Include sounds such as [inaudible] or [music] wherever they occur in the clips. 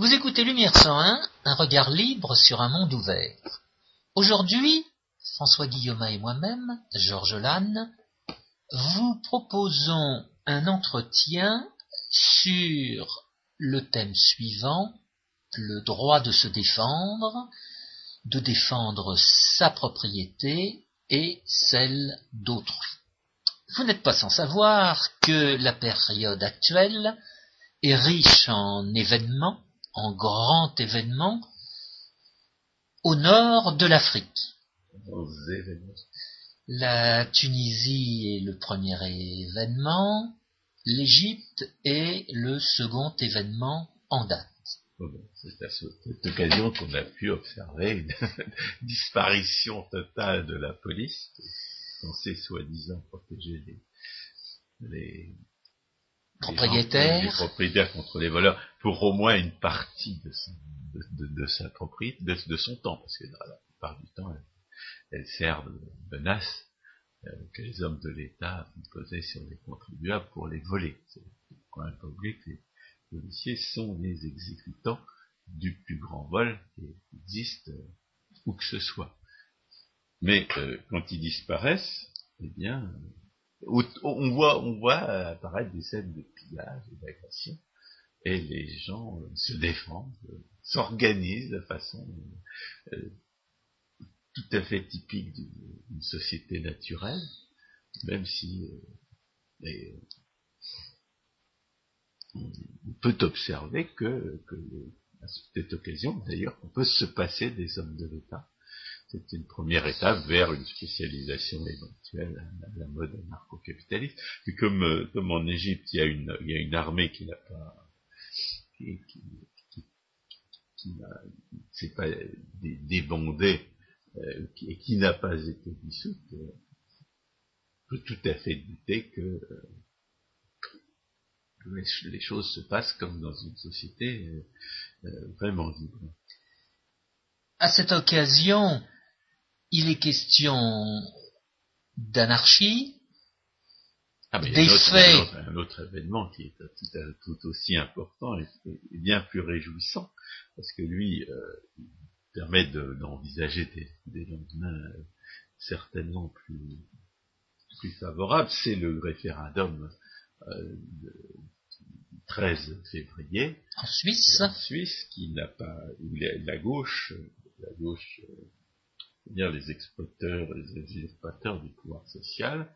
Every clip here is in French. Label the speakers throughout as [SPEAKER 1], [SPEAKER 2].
[SPEAKER 1] Vous écoutez Lumière 101, un regard libre sur un monde ouvert. Aujourd'hui, François Guillaume et moi-même, Georges Lannes, vous proposons un entretien sur le thème suivant, le droit de se défendre, de défendre sa propriété et celle d'autrui. Vous n'êtes pas sans savoir que la période actuelle est riche en événements, en grands événements, au nord de l'Afrique. La Tunisie est le premier événement, l'Égypte est le second événement en date.
[SPEAKER 2] C'est à cette occasion qu'on a pu observer une [laughs] disparition totale de la police, censée soi-disant protéger les,
[SPEAKER 1] propriétaires.
[SPEAKER 2] les, propriétaires contre les voleurs, pour au moins une partie de, de, sa propriété, de, son temps, parce que la plupart du temps, elle, sert de menace euh, que les hommes de l'État posaient sur les contribuables pour les voler. Quand même pas oublier que policiers sont les exécutants du plus grand vol qui existe euh, où que ce soit. Mais euh, quand ils disparaissent, eh bien, on voit, voit apparaître des scènes de pillage et d'agression, et les gens se défendent, s'organisent de façon tout à fait typique d'une société naturelle, même si on peut observer que, à cette occasion, d'ailleurs, on peut se passer des hommes de l'État. C'est une première étape vers une spécialisation éventuelle à la mode anarcho-capitaliste. Et comme, euh, comme en Égypte, il y a une, il y a une armée qui n'a pas, qui, qui, qui, qui n'a, pas débondée euh, et qui n'a pas été dissoute, euh, on peut tout à fait douter que euh, les, choses se passent comme dans une société euh, euh, vraiment libre.
[SPEAKER 1] À cette occasion, il est question d'anarchie,
[SPEAKER 2] ah, des faits. Un autre, événement qui est tout, aussi important et, bien plus réjouissant, parce que lui euh, permet d'envisager des, lendemains certainement plus, plus favorables, c'est le référendum euh, 13 février.
[SPEAKER 1] En Suisse.
[SPEAKER 2] En Suisse, qui n'a pas, où la, gauche, la gauche, euh, dire les exploiteurs, les usurpateurs du pouvoir social,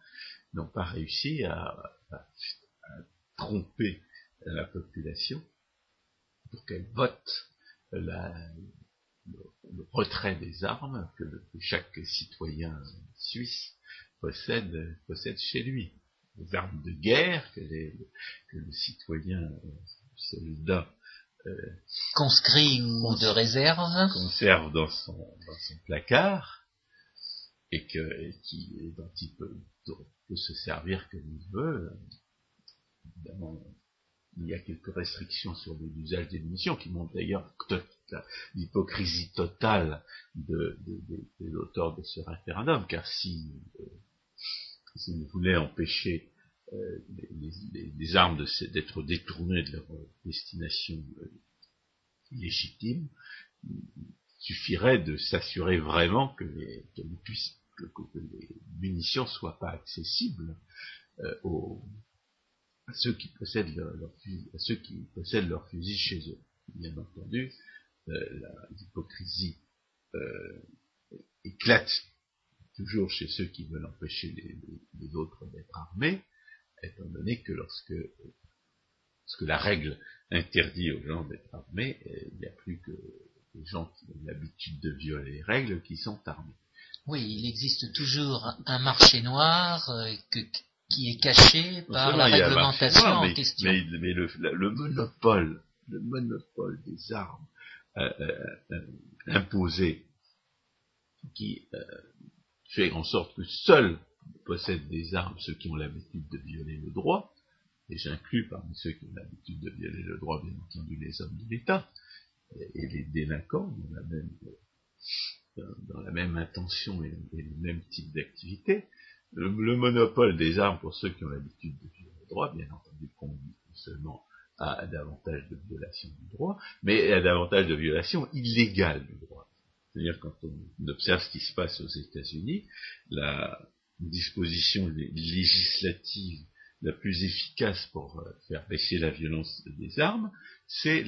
[SPEAKER 2] n'ont pas réussi à, tromper la population pour qu'elle vote le, retrait des armes que, que, chaque citoyen suisse possède, chez lui. Les armes de guerre que, le citoyen euh, soldat
[SPEAKER 1] conscrit ou de réserve
[SPEAKER 2] conserve dans son, placard et, que, qui, dont il peut, se servir comme il veut. Évidemment, il y a quelques restrictions sur l'usage des munitions qui montrent d'ailleurs l'hypocrisie totale de, l'auteur de ce référendum, car si euh, s'ils voulaient empêcher euh, les, armes d'être détournées de leur destination euh, légitime, suffirait de s'assurer vraiment que les, munitions ne soient pas accessibles euh, à ceux qui possèdent leur, à ceux qui possèdent leur fusil chez eux. Bien entendu, l'hypocrisie éclate toujours chez ceux qui veulent empêcher les, autres d'être armés, étant donné que lorsque, la règle interdit aux gens d'être armés, eh, il n'y a plus que les gens qui ont l'habitude de violer les règles qui sont armés.
[SPEAKER 1] Oui, il existe toujours un marché noir euh, qui est caché par la réglementation en question.
[SPEAKER 2] Mais, le, monopole, le monopole des armes euh, euh, imposé qui fait en sorte que seuls possèdent des armes ceux qui ont l'habitude de violer le droit, et j'inclus parmi ceux qui ont l'habitude de violer le droit, bien entendu, les hommes de l'État, et, les délinquants dans la même, dans la même intention et, le même type d'activité. Le, monopole des armes pour ceux qui ont l'habitude de violer le droit, bien entendu, conduit seulement à davantage de violations du droit, mais à davantage de violations illégales du droit. C'est-à-dire quand on observe ce qui se passe aux États-Unis, disposition législative la plus efficace pour euh, faire baisser la violence des armes, c'est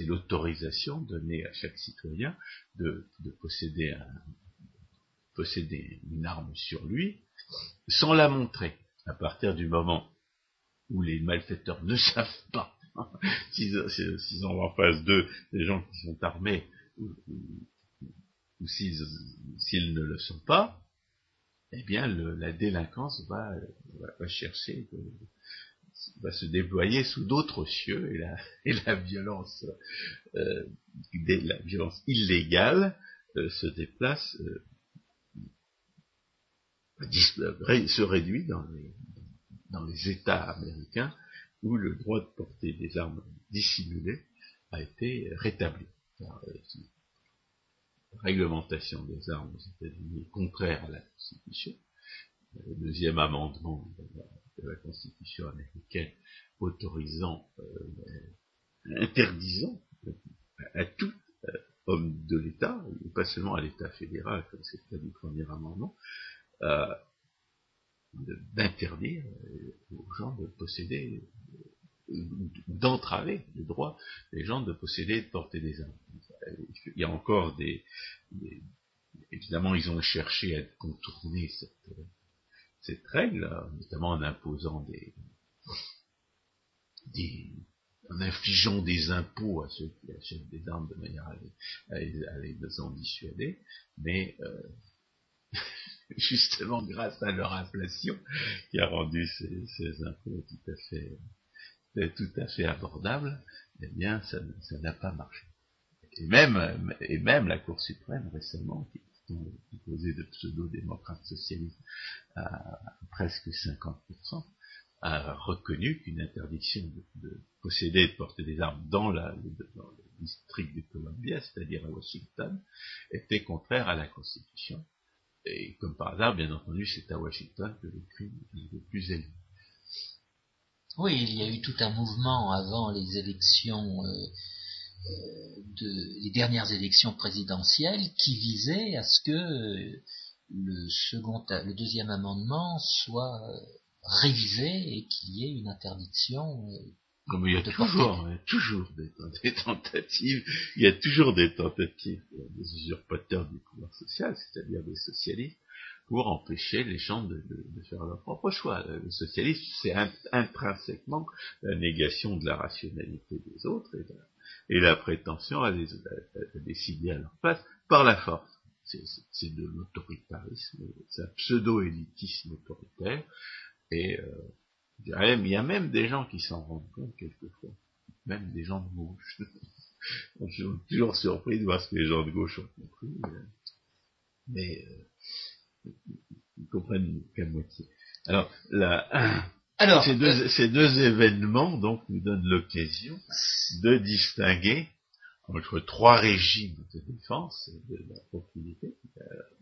[SPEAKER 2] l'autorisation donnée à chaque citoyen de, posséder, posséder une arme sur lui sans la montrer. À partir du moment où les malfaiteurs ne savent pas [laughs] s'ils ont en face d'eux des gens qui sont armés ou, s'ils ne le sont pas, eh bien la délinquance va, chercher, va se déployer sous d'autres cieux et la, [laughs] euh, violence illégale euh, se déplace, euh, se réduit dans les, États américains où le droit de porter des armes dissimulées a été rétabli. Réglementation des armes aux États-Unis contraire à la Constitution. Le deuxième amendement de la, Constitution américaine autorisant, euh, interdisant à, tout euh, homme de l'État, et pas seulement à l'État fédéral, comme c'est le cas du premier amendement, d'interdire aux gens de posséder d'entraver le droit des gens de posséder et de porter des armes. Il y a encore des, évidemment, ils ont cherché à contourner cette, règle, notamment en imposant des, en infligeant des impôts à ceux qui achètent des armes de manière à les, en dissuader, mais euh, [laughs] justement grâce à leur inflation qui a rendu ces, impôts tout à fait tout à fait abordable, eh bien, ça n'a pas marché. Et même, et même la Cour suprême récemment, qui est composée de pseudo-démocrates socialistes à presque 50%, a reconnu qu'une interdiction de, posséder et de porter des armes dans, la, le district de Columbia, c'est-à-dire à Washington, était contraire à la Constitution. Et comme par hasard, bien entendu, c'est à Washington que le crime est le plus élevé.
[SPEAKER 1] Oui, il y a eu tout un mouvement avant les élections, euh, de, les dernières élections présidentielles, qui visait à ce que euh, le second, le deuxième amendement soit révisé et qu'il y ait une interdiction.
[SPEAKER 2] Comme il y a toujours, toujours [laughs] des, tentatives, il y a toujours des tentatives des usurpateurs du pouvoir social, c'est-à-dire des socialistes, pour empêcher les gens de, faire leur propre choix. Le socialisme, c'est intrinsèquement la négation de la rationalité des autres et la, prétention à, décider à leur place par la force. C'est de l'autoritarisme, c'est un pseudo-élitisme autoritaire, et euh, il y a même des gens qui s'en rendent compte quelquefois, même des gens de gauche. [laughs] Je suis toujours surpris de voir ce que les gens de gauche ont compris, mais euh, ils comprennent qu'à moitié. Alors, Alors ces, deux, euh, ces, deux, événements donc nous donnent l'occasion de distinguer entre trois régimes de défense de la propriété.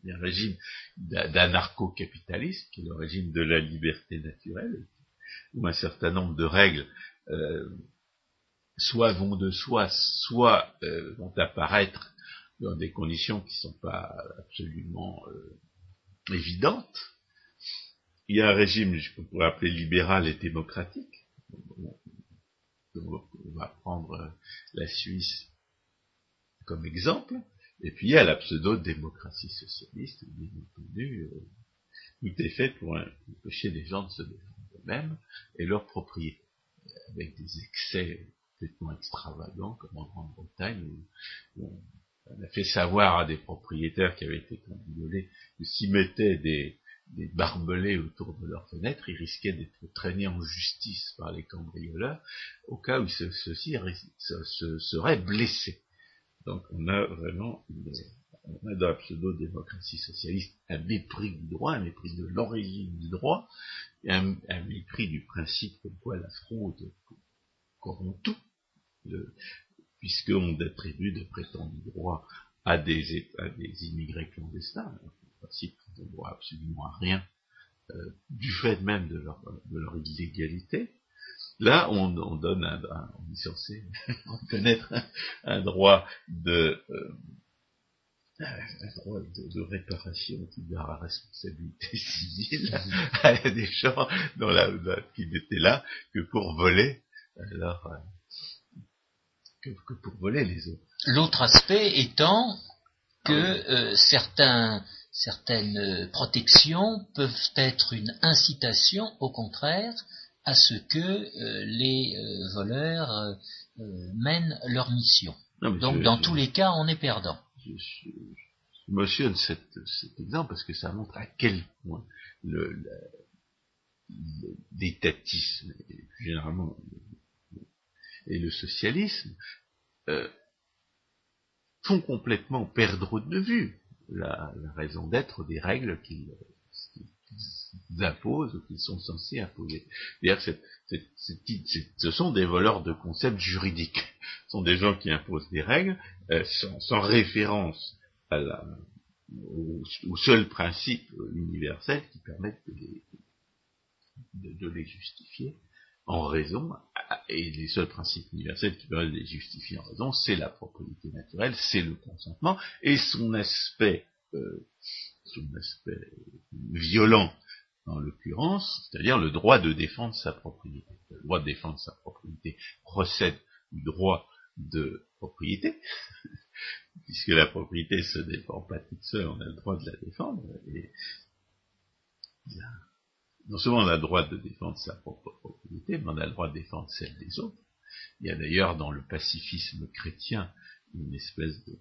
[SPEAKER 2] Il y a un régime d'anarcho-capitalisme, qui est le régime de la liberté naturelle, où un certain nombre de règles euh, soit vont de soi, soit euh, vont apparaître dans des conditions qui ne sont pas absolument euh, évidente. Il y a un régime qu'on pourrait appeler libéral et démocratique. On va prendre la Suisse comme exemple. Et puis il y a la pseudo-démocratie socialiste, bien entendu, euh, tout est fait pour empêcher les gens de se défendre eux-mêmes et leur propriété, avec des excès complètement extravagants, comme en Grande-Bretagne, où, on a fait savoir à des propriétaires qui avaient été cambriolés que s'ils mettaient des, barbelés autour de leurs fenêtres, ils risquaient d'être traînés en justice par les cambrioleurs, au cas où ceux-ci se, seraient blessés. Donc on a vraiment a dans la pseudo-démocratie socialiste un mépris du droit, un mépris de l'origine du droit, un, mépris du principe comme quoi la fraude corrompt tout puisqu'on attribue de prétendus droits à des, à des immigrés clandestins, principe, ne droit absolument rien, euh, du fait même de leur, de leur illégalité, Là, on, donne on est censé [laughs] reconnaître un, droit de, euh, un droit de, réparation qui à la responsabilité [laughs] civile à des gens dans la, qui n'étaient là que pour voler, euh, que, pour voler les autres.
[SPEAKER 1] L'autre aspect étant que euh, certains, certaines protections peuvent être une incitation, au contraire, à ce que euh, les euh, voleurs euh, mènent leur mission. Donc dans tous les cas, on est perdant.
[SPEAKER 2] Je, mentionne cet, exemple parce que ça montre à quel point l'étatisme, généralement, et le socialisme, font complètement perdre de vue la, raison d'être des règles qu'ils imposent ou qu'ils sont censés imposer. ce sont des voleurs de concepts juridiques. Ce sont des gens qui imposent des règles euh, sans, référence à la, au, seul principe universel qui permettent de les, justifier en raison, et les seuls principes universels qui de les justifier en raison, c'est la propriété naturelle, c'est le consentement, et son aspect, euh, son aspect violent en l'occurrence, c'est-à-dire le droit de défendre sa propriété. Le droit de défendre sa propriété procède du droit de propriété, [laughs] puisque la propriété se défend pas toute seule, on a le droit de la défendre, et non seulement on a le droit de défendre sa propre propriété, mais on a le droit de défendre celle des autres. Il y a d'ailleurs dans le pacifisme chrétien une espèce de,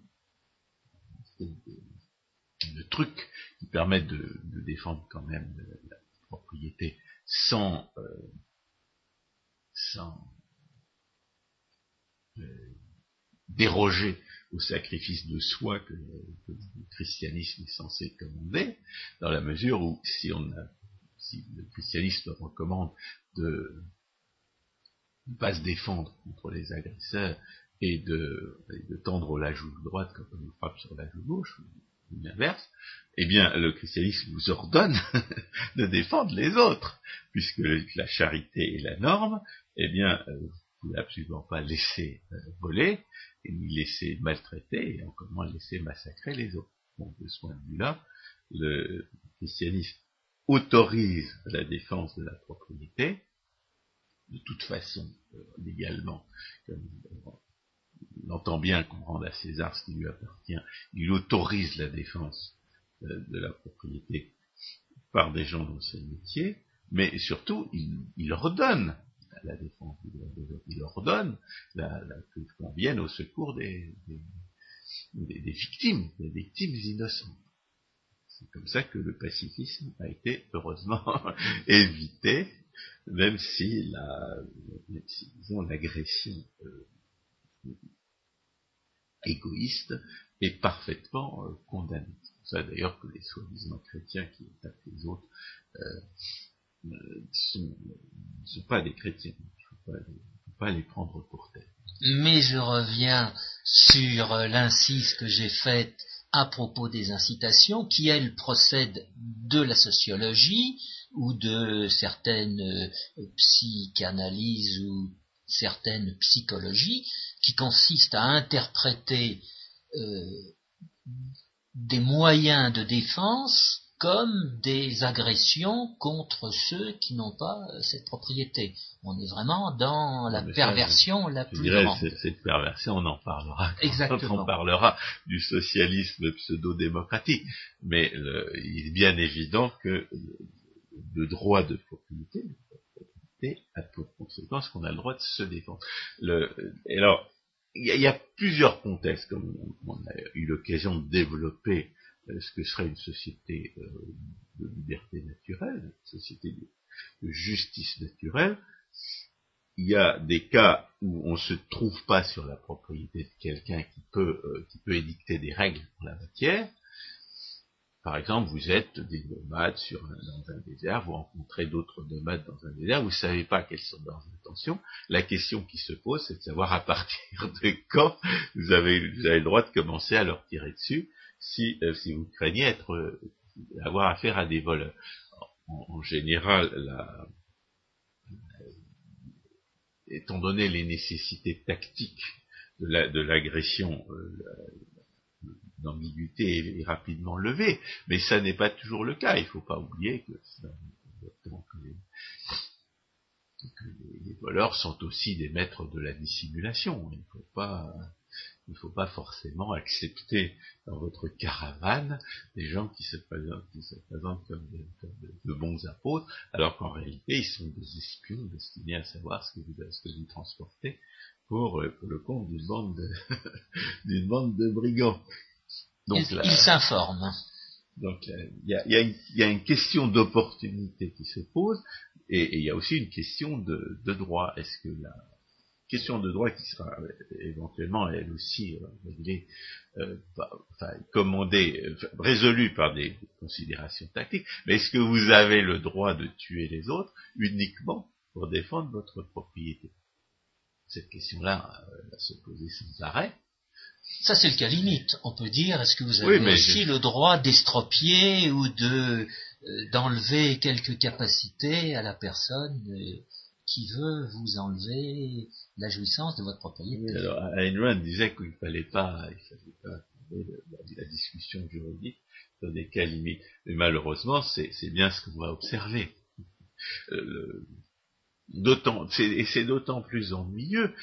[SPEAKER 2] de truc qui permet de, défendre quand même la propriété sans, euh, sans euh, déroger au sacrifice de soi que, le christianisme est censé commander, dans la mesure où si on a, si le christianisme recommande de ne pas se défendre contre les agresseurs et de, tendre la joue droite quand on nous frappe sur la joue gauche, l'inverse, eh bien, le christianisme vous ordonne [laughs] de défendre les autres, puisque la charité est la norme, eh bien, euh, vous ne pouvez absolument pas laisser euh, voler, ni laisser maltraiter, et encore moins laisser massacrer les autres. Donc, de ce point de vue-là, le christianisme autorise la défense de la propriété, de toute façon, euh, légalement, comme on entend bien qu'on rende à César ce qui lui appartient, il autorise la défense euh, de la propriété par des gens dans ce métier, mais surtout, il, il ordonne la défense, il ordonne la, la, qu'on vienne au secours des, victimes, des victimes innocentes. C'est comme ça que le pacifisme a été heureusement [laughs] évité, même si la, disons, l'agression euh, égoïste est parfaitement euh, condamné. C'est ça d'ailleurs que les soi-disant chrétiens qui attaquent les autres euh, ne sont, pas des chrétiens. Il ne faut pas les prendre pour tels.
[SPEAKER 1] Mais je reviens sur l'incise que j'ai faite à propos des incitations, qui elles procèdent de la sociologie ou de certaines euh, psychanalyses ou certaines psychologies, qui consistent à interpréter euh, des moyens de défense comme des agressions contre ceux qui n'ont pas euh, cette propriété. On est vraiment dans la perversion la plus
[SPEAKER 2] dirais,
[SPEAKER 1] grande.
[SPEAKER 2] Cette perversion, on en parlera
[SPEAKER 1] Exactement.
[SPEAKER 2] quand on parlera du socialisme pseudo-démocratique. Mais il est bien évident que le droit de propriété, a pour conséquence qu'on a le droit de se défendre. Le, alors, il y, a plusieurs contextes, comme on, a eu l'occasion de développer ce que serait une société euh, de liberté naturelle, une société de, justice naturelle. Il y a des cas où on ne se trouve pas sur la propriété de quelqu'un qui peut, euh, qui peut édicter des règles en la matière, par exemple, vous êtes des nomades sur dans un désert, vous rencontrez d'autres nomades dans un désert, vous ne savez pas quelles sont leurs intentions. La question qui se pose, c'est de savoir à partir [laughs] de quand vous avez, le droit de commencer à leur tirer dessus si, euh, si vous craignez être, euh, avoir affaire à des voleurs. En, général, la, étant donné les nécessités tactiques de l'agression, euh, l'ambiguïté est, rapidement levée, mais ça n'est pas toujours le cas. Il ne faut pas oublier que, les, voleurs sont aussi des maîtres de la dissimulation. Il ne faut pas il ne faut pas forcément accepter dans votre caravane des gens qui se présentent, comme, de, bons apôtres, alors qu'en réalité ils sont des espions destinés à savoir ce que vous, ce que vous transportez pour, euh, le compte d'une bande de, [laughs] bande de brigands.
[SPEAKER 1] Donc, ils s'informent.
[SPEAKER 2] Donc il y a, une question d'opportunité qui se pose, et il y a aussi une question de, de droit. Est-ce que la, question de droit qui sera euh, éventuellement elle aussi euh, réglée, euh, enfin, commandée, résolue par des considérations tactiques, mais est-ce que vous avez le droit de tuer les autres uniquement pour défendre votre propriété? Cette question-là va se poser sans arrêt.
[SPEAKER 1] Ça, c'est le cas limite. On peut dire, est-ce que vous avez aussi le droit d'estropier ou de d'enlever quelques capacités à la personne qui veut vous enlever la jouissance de votre propriété.
[SPEAKER 2] alors, Ayn Rand disait qu'il ne fallait pas, il fallait pas la, discussion juridique dans des cas limites. Mais malheureusement, c'est bien ce qu'on va observer. Euh, et c'est d'autant plus ennuyeux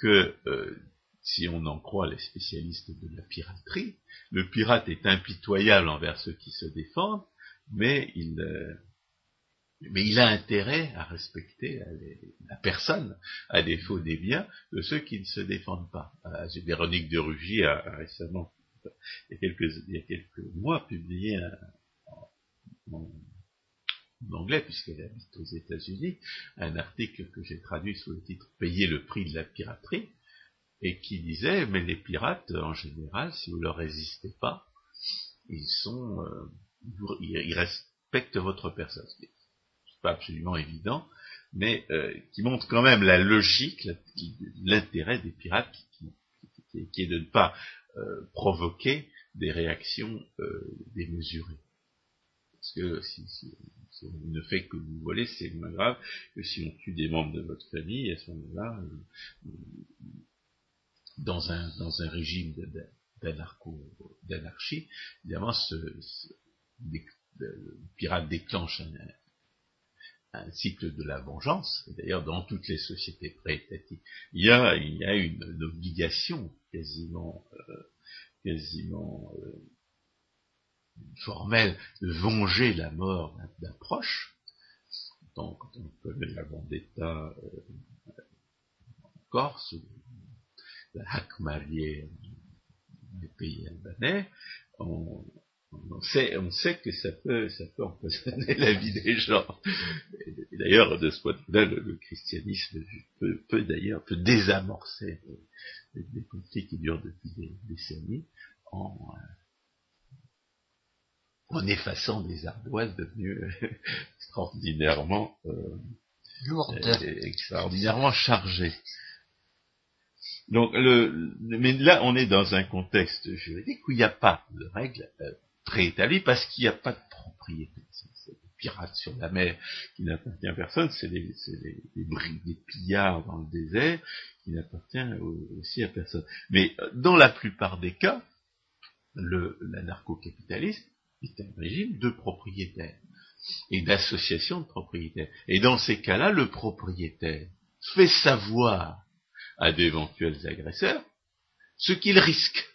[SPEAKER 2] que, euh, si on en croit les spécialistes de la piraterie, le pirate est impitoyable envers ceux qui se défendent, mais il, euh, mais il a intérêt à respecter la personne, à défaut des biens, de ceux qui ne se défendent pas. Véronique de Rugy a, récemment, il y, a quelques, mois, publié en, anglais, puisqu'elle habite aux États-Unis, un article que j'ai traduit sous le titre Payer le prix de la piraterie, et qui disait, mais les pirates, en général, si vous leur résistez pas, ils sont, euh, ils respectent votre personne absolument évident, mais euh, qui montre quand même la logique, l'intérêt des pirates, qui, est de ne pas euh, provoquer des réactions euh, démesurées. Parce que si, on ne fait que vous voler, c'est moins grave que si on tue des membres de votre famille, à ce moment-là, dans un, régime d'anarchie, évidemment, ce, le pirate déclenche un, un cycle de la vengeance, d'ailleurs dans toutes les sociétés pré-étatiques, il y a, il y a une, obligation quasiment, euh, quasiment euh, formelle de venger la mort d'un proche. Donc, on connaît la vendetta euh, en Corse, la des pays albanais, on, on sait, on sait que ça peut, ça peut empoisonner [laughs] la vie des gens. D'ailleurs, de ce point de vue-là, le, christianisme peut, d'ailleurs peut désamorcer des, conflits qui durent depuis des décennies en, en effaçant des ardoises devenues [laughs] extraordinairement euh,
[SPEAKER 1] lourdes,
[SPEAKER 2] extraordinairement chargées. Donc, le, mais là, on est dans un contexte juridique où il n'y a pas de règles euh, préétabli parce qu'il n'y a pas de propriété. C'est des pirates sur la mer qui n'appartient à personne, c'est des, des, pillards dans le désert qui n'appartiennent aussi à personne. Mais euh, dans la plupart des cas, l'anarcho-capitalisme est un régime de propriétaires et d'association de propriétaires. Et dans ces cas-là, le propriétaire fait savoir à d'éventuels agresseurs ce qu'il risque.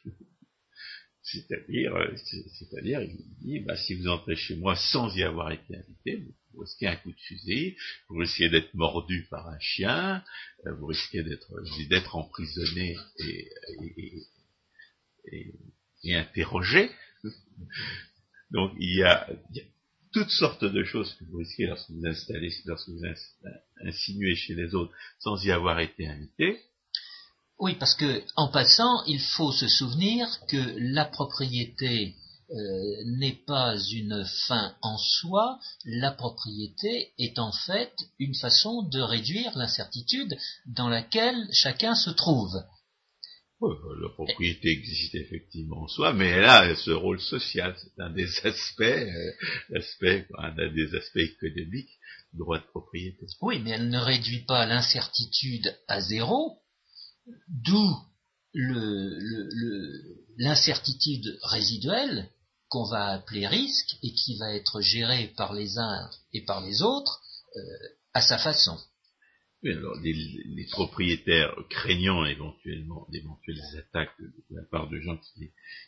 [SPEAKER 2] C'est-à-dire, euh, c'est-à-dire, il dit, bah, si vous entrez chez moi sans y avoir été invité, vous risquez un coup de fusil, vous risquez d'être mordu par un chien, euh, vous risquez d'être, d'être emprisonné et, interrogé. [laughs] Donc, il y, a, toutes sortes de choses que vous risquez lorsque vous installez, lorsque vous insinuez chez les autres sans y avoir été invité.
[SPEAKER 1] Oui, parce que en passant, il faut se souvenir que la propriété euh, n'est pas une fin en soi, la propriété est en fait une façon de réduire l'incertitude dans laquelle chacun se trouve.
[SPEAKER 2] la propriété existe effectivement en soi, mais elle a ce rôle social. C'est un des aspects, euh, un des aspects économiques du droit de propriété.
[SPEAKER 1] Oui, mais elle ne réduit pas l'incertitude à zéro, d'où l'incertitude résiduelle qu'on va appeler risque et qui va être gérée par les uns et par les autres euh, à sa façon.
[SPEAKER 2] Oui, alors les, propriétaires craignant éventuellement d'éventuelles attaques de, la part de gens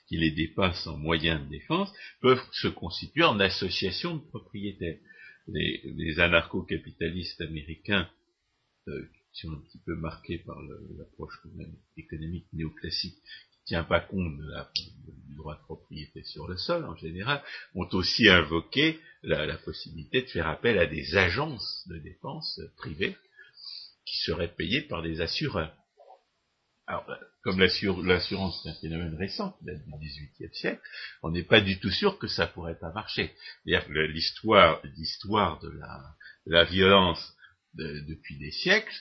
[SPEAKER 2] qui, les dépassent en moyens de défense peuvent se constituer en association de propriétaires. Les, anarcho-capitalistes américains euh, sont un petit peu marqués par l'approche économique néoclassique qui tient pas compte du droit de propriété sur le sol en général, ont aussi invoqué la possibilité de faire appel à des agences de défense privées qui seraient payés par des assureurs. Alors, comme l'assurance c'est un phénomène récent qui date du XVIIIe siècle, on n'est pas du tout sûr que ça pourrait pas marcher. L'histoire, l'histoire de la, violence depuis des siècles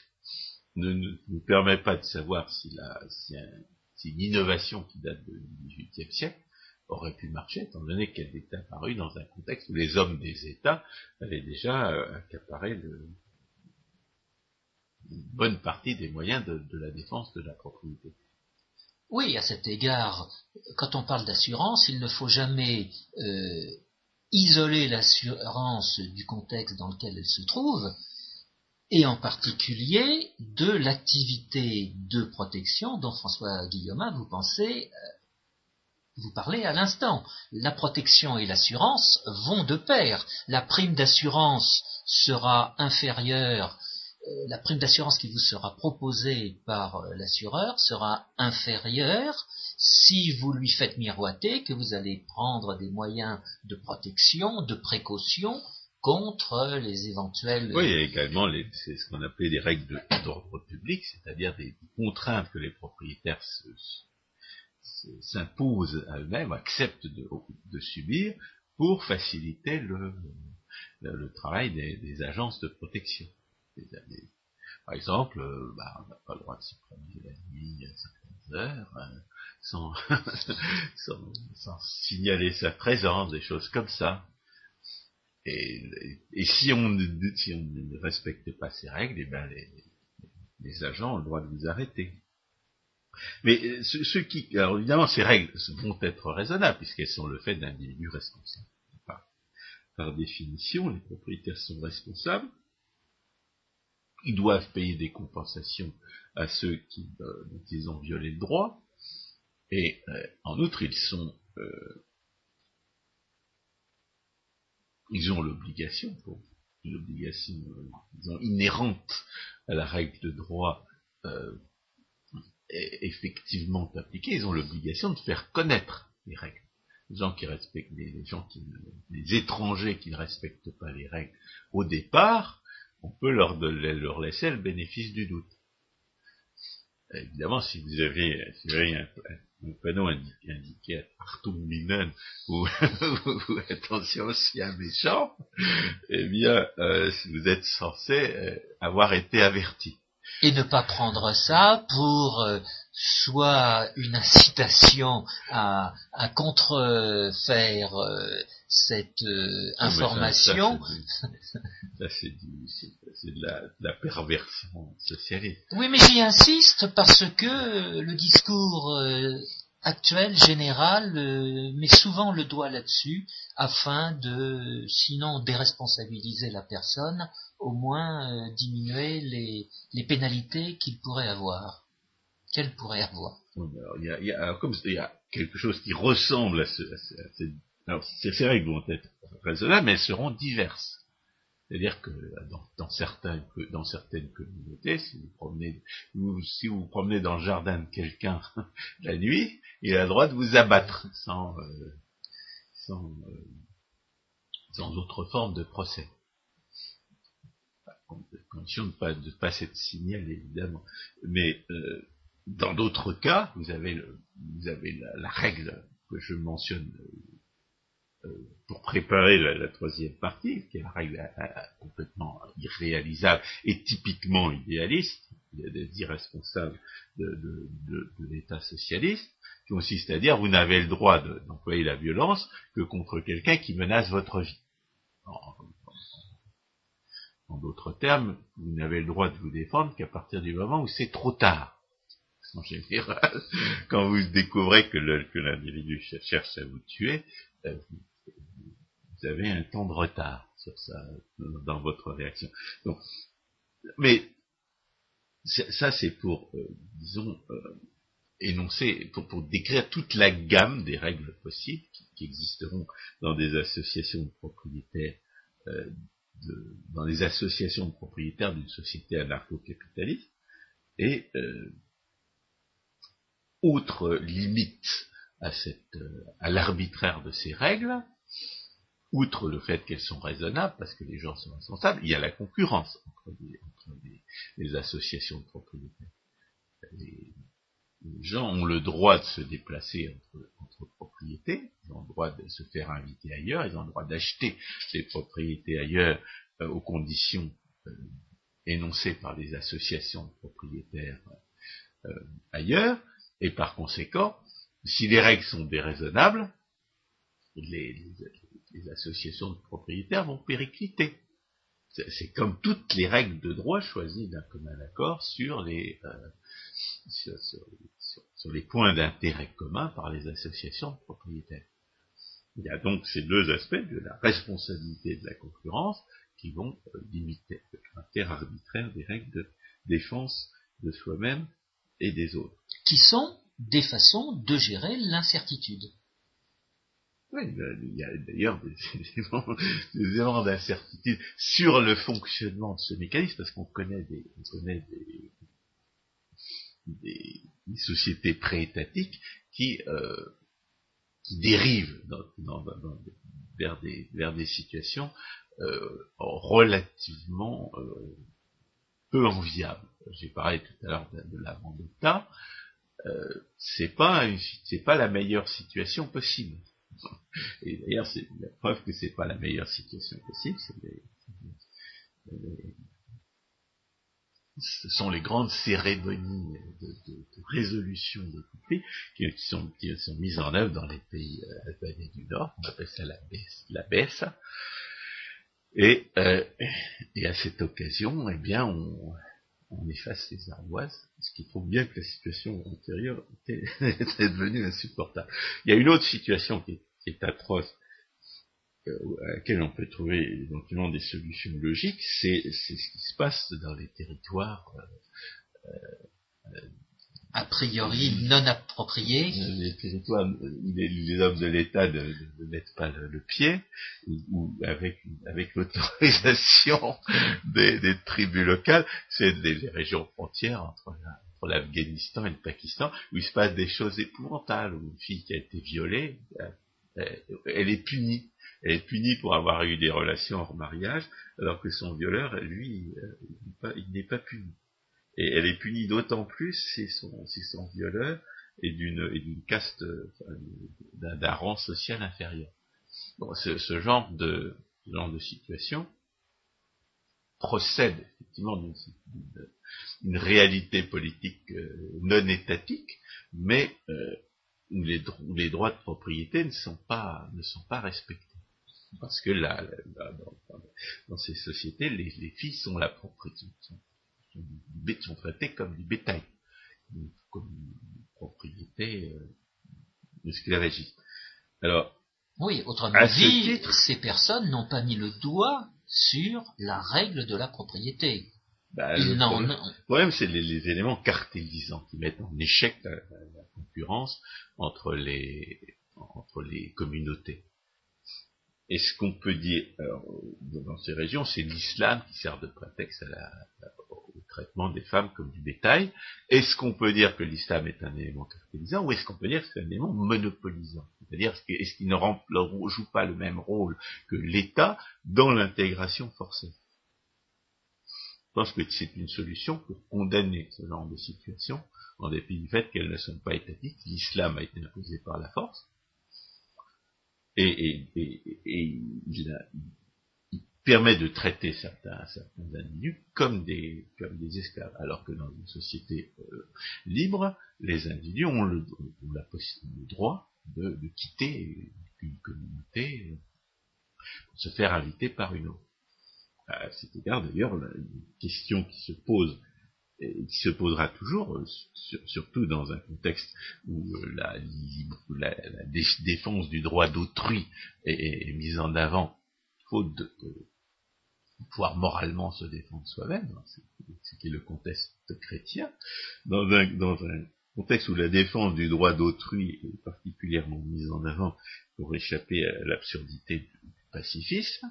[SPEAKER 2] ne, nous permet pas de savoir si, la, si, une innovation qui date du XVIIIe siècle aurait pu marcher, étant donné qu'elle est apparue dans un contexte où les hommes des États avaient déjà euh, accaparé le, une bonne partie des moyens de, la défense de la propriété.
[SPEAKER 1] Oui, à cet égard, quand on parle d'assurance, il ne faut jamais euh, isoler l'assurance du contexte dans lequel elle se trouve, et en particulier de l'activité de protection dont François Guillaume vous pensez, euh, vous parlez à l'instant. La protection et l'assurance vont de pair. La prime d'assurance sera inférieure euh, la prime d'assurance qui vous sera proposée par euh, l'assureur sera inférieure si vous lui faites miroiter que vous allez prendre des moyens de protection, de précaution contre les éventuels...
[SPEAKER 2] Oui, également c'est ce qu'on appelait les règles d'ordre public, c'est-à-dire des contraintes que les propriétaires s'imposent à eux-mêmes, acceptent de, subir pour faciliter le, travail des agences de protection années. Par exemple, euh, bah, on n'a pas le droit de se promener la nuit à certaines heures, hein, [laughs] sans, sans, signaler sa présence, des choses comme ça. Et, et si, on, si, on, ne respecte pas ces règles, eh ben les, agents ont le droit de vous arrêter. Mais euh, ce, qui, alors évidemment, ces règles vont être raisonnables puisqu'elles sont le fait d'individus responsables. par définition, les propriétaires sont responsables ils doivent payer des compensations à ceux qui, euh, dont ils ont violé le droit, et euh, en outre, ils sont, euh, ils ont l'obligation, une obligation inhérente à la règle de droit effectivement appliquée, ils ont l'obligation de faire connaître les règles. Les gens qui respectent, les gens qui, les étrangers qui ne respectent pas les règles au départ, on peut leur laisser le bénéfice du doute. Évidemment, si vous avez, un, panneau indiqué, Artum Minen ou, ou, attention chien méchant, eh bien, euh, vous êtes censé euh, avoir été averti.
[SPEAKER 1] Et ne pas prendre ça pour euh, soit une incitation à, à contrefaire cette information.
[SPEAKER 2] Ça, c'est [laughs] de, la, perversion socialiste.
[SPEAKER 1] Oui, mais j'y insiste parce que le discours euh, actuel, général, euh, met souvent le doigt là-dessus afin de, sinon déresponsabiliser la personne, au moins euh, diminuer les, les pénalités qu'il pourrait avoir. Qu'elle pourrait avoir.
[SPEAKER 2] il, y a, il, y a, comme il y a quelque chose qui ressemble à, ce, à cette alors, ces règles vont être raisonnables, mais elles seront diverses. C'est-à-dire que dans, certaines communautés, si vous promenez, si vous, promenez dans le jardin de quelqu'un [laughs] la nuit, il a le droit de vous abattre sans, euh, sans, euh, sans autre forme de procès. Condition de ne pas, de pas s'être signalé, évidemment. Mais euh, dans d'autres cas, vous avez, le, vous avez la, la, règle que je mentionne euh, pour préparer la, troisième partie, qui est la règle euh, euh, complètement irréalisable et typiquement idéaliste, des irresponsables de, de, l'État socialiste, qui consiste à dire vous n'avez le droit d'employer la violence que contre quelqu'un qui menace votre vie. En, d'autres termes, vous n'avez le droit de vous défendre qu'à partir du moment où c'est trop tard. En général, [laughs] quand vous découvrez que l'individu cherche à vous tuer, euh, vous avez un temps de retard sur ça, dans votre réaction. Donc, mais ça, c'est pour, euh, disons, euh, énoncer, pour, décrire toute la gamme des règles possibles qui, existeront dans des associations de propriétaires, euh, dans les associations de propriétaires d'une société anarcho-capitaliste, et outre limite à l'arbitraire de ces règles, outre le fait qu'elles sont raisonnables, parce que les gens sont responsables, il y a la concurrence entre les, associations de propriétaires. Les, gens ont le droit de se déplacer entre, propriétés, ils ont le droit de se faire inviter ailleurs, ils ont le droit d'acheter des propriétés ailleurs euh, aux conditions euh, énoncées par les associations de propriétaires euh, ailleurs, et par conséquent, si les règles sont déraisonnables, les, les associations de propriétaires vont péricliter. C'est comme toutes les règles de droit choisies d'un commun accord sur les, euh, les points d'intérêt commun par les associations de propriétaires. Il y a donc ces deux aspects de la responsabilité de la concurrence qui vont euh, limiter le caractère arbitraire des règles de défense de soi-même et des autres.
[SPEAKER 1] Qui sont des façons de gérer l'incertitude.
[SPEAKER 2] Oui, il y a d'ailleurs [laughs] des, éléments, d'incertitude sur le fonctionnement de ce mécanisme, parce qu'on connaît des, on connaît des, des, sociétés préétatiques qui, euh, qui dérivent dans, vers, des, situations euh, relativement euh, peu enviables. J'ai parlé tout à l'heure de, la vendetta. Euh, c'est pas la meilleure situation possible. Et d'ailleurs, c'est la preuve que c'est pas la meilleure situation possible. ce sont les grandes cérémonies de, résolution des conflits qui, sont, mises en œuvre dans les pays euh, albanais du Nord. On appelle ça la baisse. Euh, et à cette occasion, eh bien, on, efface les ardoises, ce qui prouve bien que la situation antérieure était, [laughs] devenue insupportable. Il y a une autre situation qui est, atroce, euh, à laquelle on peut trouver éventuellement des solutions logiques, c'est ce qui se passe dans les territoires euh,
[SPEAKER 1] euh, a priori non approprié.
[SPEAKER 2] Les territoires où les, hommes de l'État ne, mettent pas le, pied, ou, avec, avec l'autorisation [laughs] des, tribus locales, c'est des, régions frontières entre l'Afghanistan et le Pakistan, où il se passe des choses épouvantables, où une fille qui a été violée, elle est punie. Elle est punie pour avoir eu des relations hors mariage, alors que son violeur, lui, euh, il n'est pas puni. Et elle est punie d'autant plus si son, si son violeur est d'une, caste, d'un, rang social inférieur. Bon, ce, genre de, genre de situation procède effectivement d'une, réalité politique euh, non étatique, mais euh, où, les, les, droits de propriété ne sont pas, ne sont pas respectés. Parce que là, dans, dans, ces sociétés, les, les filles sont la propriété, sont traités comme du bétail, comme une propriété euh, esclavagiste.
[SPEAKER 1] Alors, oui, autrement dit, ces personnes n'ont pas mis le doigt sur la règle de la propriété.
[SPEAKER 2] Bah, le, problème, c'est les, éléments cartélisants qui mettent en échec la, concurrence entre les, entre les communautés. Et ce qu'on peut dire dans ces régions, c'est l'islam qui sert de prétexte à la, traitement des femmes comme du bétail. Est-ce qu'on peut dire que l'islam est un élément caractérisant ou est-ce qu'on peut dire que c'est un élément monopolisant? C'est-à-dire, est-ce qu'il ne joue pas le même rôle que l'État dans l'intégration forcée? Pense que c'est une solution pour condamner ce genre de situation, en dépit du fait qu'elles ne sont pas étatiques. L'islam a été imposé par la force. Et, il, permet de traiter certains, individus comme des, comme des esclaves, alors que dans une société euh, libre, les individus ont le, droit de, de, quitter une communauté pour se faire inviter par une autre. À cet égard, d'ailleurs, une question qui se pose et qui se posera toujours, euh, surtout dans un contexte où euh, la, défense du droit d'autrui est, est, mise en avant, faute de, pouvoir moralement se défendre soi-même, hein, ce qui est le contexte chrétien, dans un, dans un contexte où la défense du droit d'autrui est particulièrement mise en avant pour échapper à l'absurdité du pacifisme,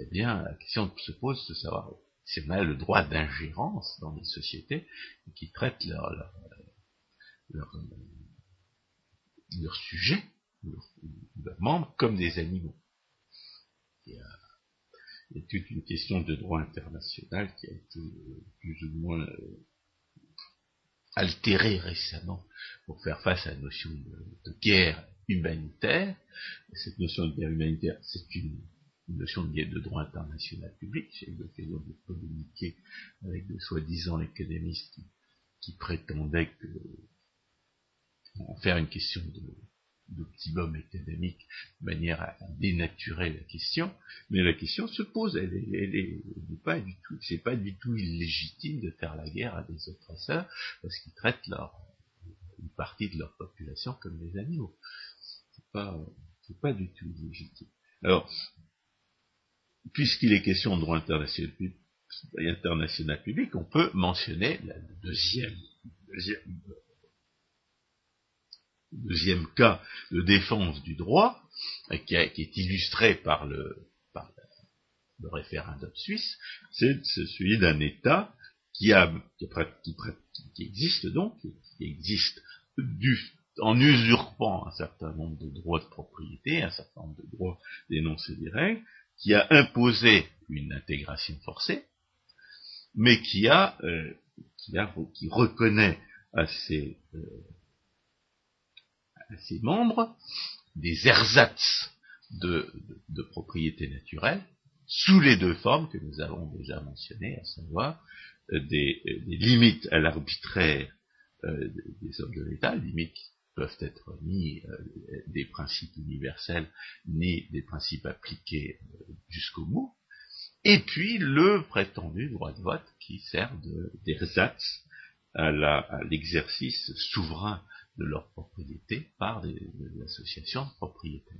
[SPEAKER 2] eh bien, la question se pose de savoir si on a le droit d'ingérence dans les sociétés qui traitent leur, leur, leur sujets, leurs membres, comme des animaux. Il y a toute une question de droit international qui a été plus ou moins euh, altérée récemment pour faire face à la notion de, de guerre humanitaire. Et cette notion de guerre humanitaire, c'est une, une, notion de, de droit international public. J'ai eu l'occasion de communiquer avec des soi-disant économistes qui, qui prétendaient que en faire une question de, d'optimum économique de manière à dénaturer la question, mais la question se pose, elle est, elle est, elle est pas du tout, c'est pas du tout illégitime de faire la guerre à des oppresseurs parce qu'ils traitent leur, une partie de leur population comme des animaux. C'est pas, c'est pas du tout illégitime. Alors, puisqu'il est question de droit international, public, on peut mentionner la deuxième, deuxième cas de défense du droit, qui, a, qui est illustré par le, le référendum suisse, c'est celui d'un État qui, existe donc, qui existe en usurpant un certain nombre de droits de propriété, un certain nombre de droits d'énoncer des règles, qui a imposé une intégration forcée, mais qui a, euh, qui, a qui reconnaît à ses euh, à ses membres des ersatz de, de, de, propriété naturelle sous les deux formes que nous avons déjà mentionnées, à savoir euh, des, euh, des, limites à l'arbitraire euh, des hommes de l'État, limites peuvent être ni euh, des principes universels, ni des principes appliqués euh, jusqu'au bout, et puis le prétendu droit de vote qui sert d'ersatz à l'exercice souverain de leur propriété par des, des associations de propriétaires.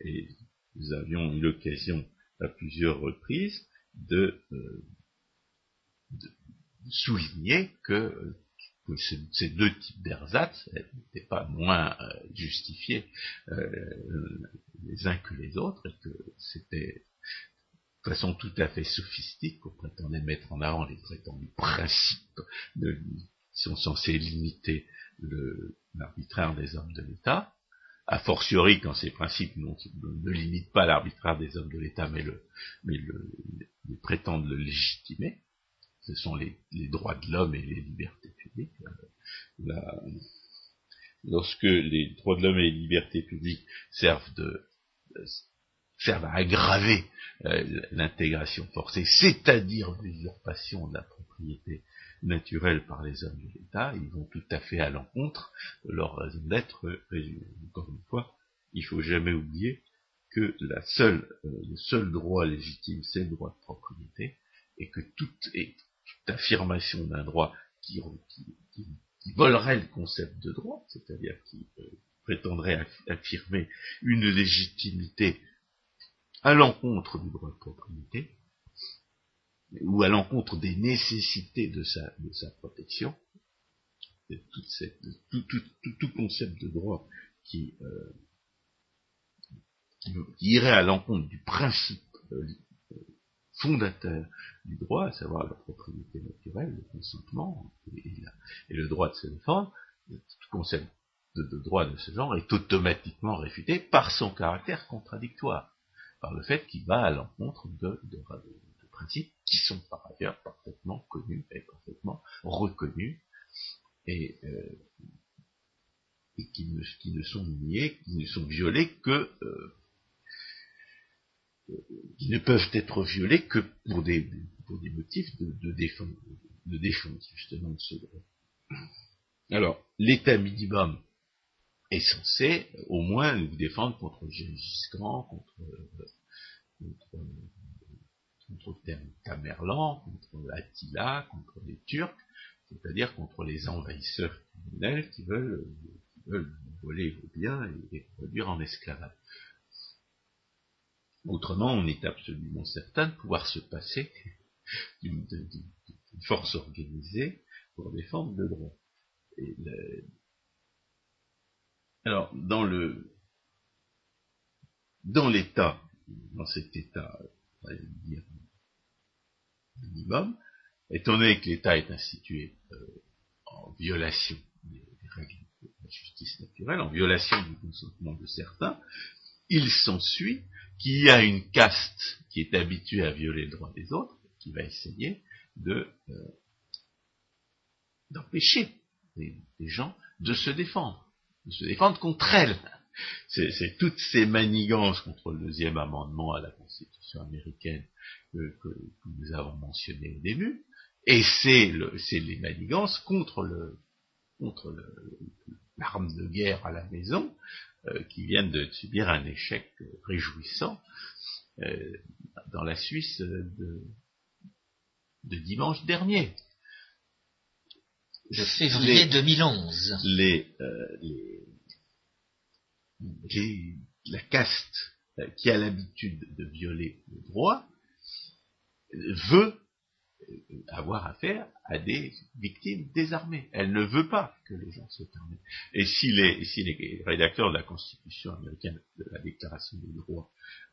[SPEAKER 2] Et nous avions eu l'occasion à plusieurs reprises de, euh, de souligner que, que, ces deux types d'ersatz n'étaient pas moins euh, justifiés euh, les uns que les autres et que c'était de façon tout à fait sophistique qu'on prétendait mettre en avant les prétendus principes qui sont censés limiter l'arbitraire des hommes de l'État, a fortiori quand ces principes ne limitent pas l'arbitraire des hommes de l'État, mais, le, mais le, prétendent le légitimer. Ce sont les, droits de l'homme et les libertés publiques. La, lorsque les droits de l'homme et les libertés publiques servent de servent à aggraver euh, l'intégration forcée, c'est-à-dire l'usurpation de la propriété naturels par les hommes de l'État, ils vont tout à fait à l'encontre de leur raison d'être. Encore une fois, il faut jamais oublier que euh, le seul droit légitime, c'est le droit de propriété, et que toute, et toute affirmation d'un droit qui, qui, volerait le concept de droit, c'est-à-dire qui euh, prétendrait affirmer une légitimité à l'encontre du droit de propriété, ou à l'encontre des nécessités de sa, de sa protection, toute cette, tout, concept de droit qui, euh, qui, irait à l'encontre du principe euh, fondateur du droit, à savoir la propriété naturelle, le consentement et, le droit de se défendre, tout concept de, droit de ce genre est automatiquement réfuté par son caractère contradictoire, par le fait qu'il va à l'encontre de principes qui sont par ailleurs parfaitement connus et parfaitement reconnus et, euh, et qui, ne, qui, ne, sont niés, qui ne sont violés que, euh, qui ne peuvent être violés que pour des, pour des motifs de, de, défense, de défense, justement, de ce droit. Alors, l'état minimum est censé au moins nous défendre contre Gengis Khan, contre, contre, contre Tamerlan, contre Attila, contre les Turcs, c'est-à-dire contre les envahisseurs criminels qui veulent, qui veulent voler vos biens et les produire en esclavage. Autrement, on est absolument certain de pouvoir se passer [laughs] d'une force organisée pour défendre le droit. Alors, dans le dans l'état, dans cet état, on va dire, minimum, étant donné que l'État est institué euh, en violation des, des, règles de la justice naturelle, en violation du consentement de certains, il s'ensuit qu'il y a une caste qui est habituée à violer le droit des autres, qui va essayer de euh, d'empêcher les, gens de se défendre, de se défendre contre elle. C'est toutes ces manigances contre le deuxième amendement à la Constitution américaine que, nous avons mentionnées au début, et c'est les manigances contre l'arme de guerre à la maison, qui viennent de subir un échec réjouissant euh, dans la Suisse de, de dimanche dernier.
[SPEAKER 1] De février les, 2011.
[SPEAKER 2] Les, euh, les, la caste euh, qui a l'habitude de violer le droit veut avoir affaire à des victimes désarmées. Elle ne veut pas que les gens soient armés. Et si les, si les rédacteurs de la Constitution américaine, de la Déclaration des droits,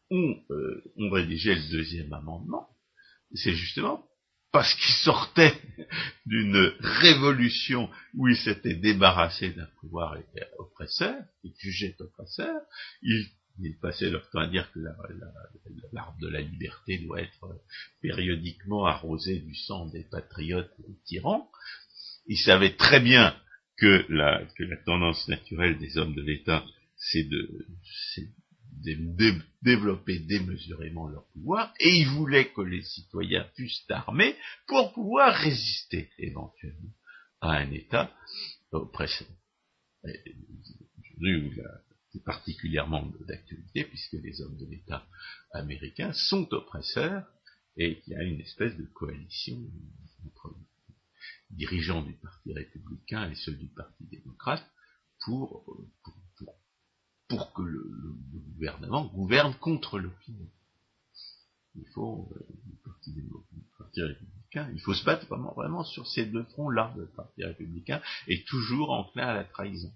[SPEAKER 2] ont, euh, ont rédigé le deuxième amendement, c'est justement parce qu'ils sortaient d'une révolution où ils s'étaient débarrassés d'un pouvoir oppresseur, ils jugeaient oppresseur, ils ils passaient leur temps à dire que l'arbre de la liberté doit être périodiquement arrosé du sang des patriotes et des tyrans. Ils savaient très bien que la, la tendance naturelle des hommes de l'État, c'est de, développer démesurément leur pouvoir, et ils voulaient que les citoyens fussent armés pour pouvoir résister éventuellement à un État oppresseur. Aujourd'hui, c'est particulièrement d'actualité puisque les hommes de l'État américains sont oppresseurs et qu'il y a une espèce de coalition entre les dirigeants du Parti républicain et ceux du Parti démocrate pour, pour, pour, pour que le, gouvernement gouverne contre l'opinion. Il faut, euh, le, parti le, Parti républicain, il faut se battre vraiment, vraiment sur ces deux fronts-là. Le Parti républicain est toujours enclin à la trahison.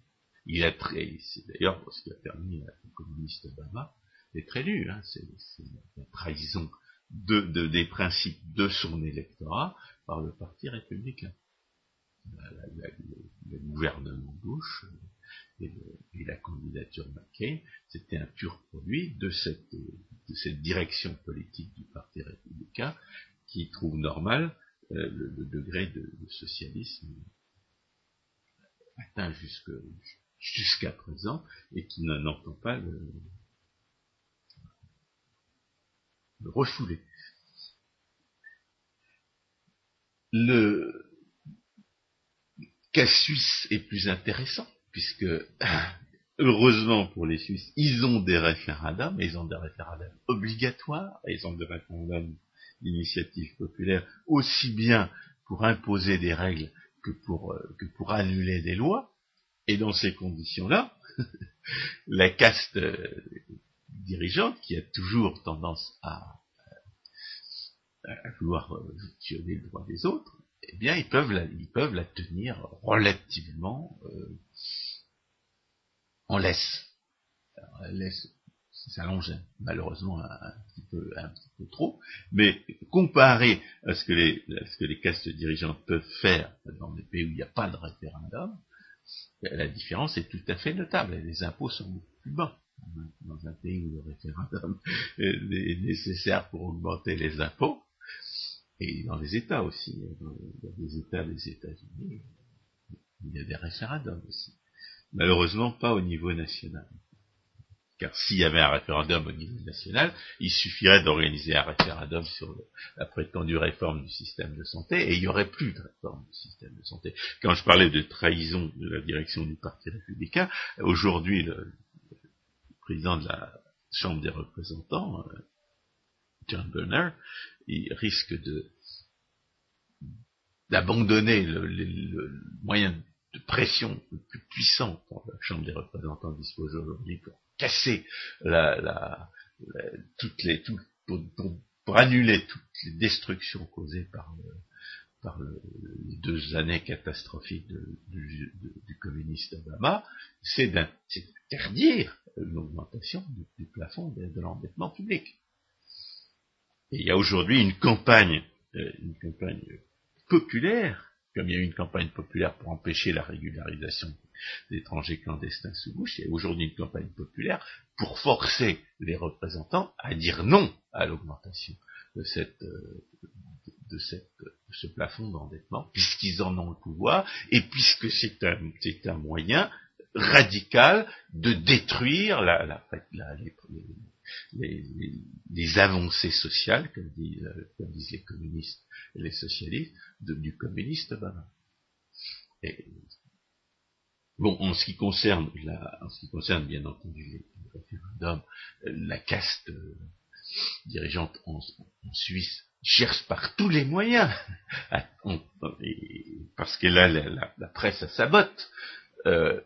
[SPEAKER 2] Il a c'est d'ailleurs ce qui a permis au communiste Obama d'être élu, hein, c'est la trahison de, de, des principes de son électorat par le parti républicain. Le, gouvernement et, et, la candidature McCain, c'était un pur produit de cette, de cette direction politique du parti républicain qui trouve normal euh, le, le, degré de, de socialisme atteint jusque jusqu'à présent et qui n'entend pas le, le refouler. Le cas suisse est plus intéressant puisque [laughs] heureusement pour les Suisses, ils ont des référendums, ils ont des référendums obligatoires, ils ont des référendums d'initiative populaire aussi bien pour imposer des règles que pour, euh, que pour annuler des lois. Et dans ces conditions-là, [laughs] la caste euh, dirigeante, qui a toujours tendance à, vouloir violer le droit des autres, eh bien, ils peuvent la, ils peuvent la tenir relativement euh, en laisse. Alors, elle laisse s'allonge malheureusement un, petit peu, un petit peu trop, mais comparé à ce que les, à ce que les castes dirigeantes peuvent faire dans des pays où il n'y a pas de référendum, la différence est tout à fait notable. Les impôts sont beaucoup plus bas. Dans un pays où le référendum [laughs] est nécessaire pour augmenter les impôts, et dans les États aussi, dans les États des États-Unis, il y a des référendums aussi. Malheureusement pas au niveau national. Car s'il y avait un référendum au niveau national, il suffirait d'organiser un référendum sur la prétendue réforme du système de santé et il n'y aurait plus de réforme du système de santé. Quand je parlais de trahison de la direction du Parti républicain, aujourd'hui le, président de la Chambre des représentants, euh, John Berner, il risque d'abandonner le, moyen de pression le plus puissant dont la Chambre des représentants dispose aujourd'hui pour casser la, la, toutes les, tout, pour, annuler toutes les destructions causées par, par les deux années catastrophiques du, du, communiste Obama, c'est d'interdire l'augmentation du, du, plafond de, de l'endettement public. Et il y a aujourd'hui une campagne, euh, une campagne populaire, comme il y a eu une campagne populaire pour empêcher la régularisation d'étrangers clandestins sous bouche, il y a aujourd'hui une campagne populaire pour forcer les représentants à dire non à l'augmentation de, cette, euh, de, cette, ce plafond d'endettement, puisqu'ils en ont le pouvoir, et puisque c'est un, c'est un moyen radical de détruire la, la, la les, les, avancées sociales, comme disent, comme disent, les communistes et les socialistes, de, du communiste Bon, en ce qui concerne, la, en ce qui concerne bien entendu les, référendums, la caste euh, dirigeante en, Suisse cherche par tous les moyens, [laughs] parce que là la, presse à sa botte, euh,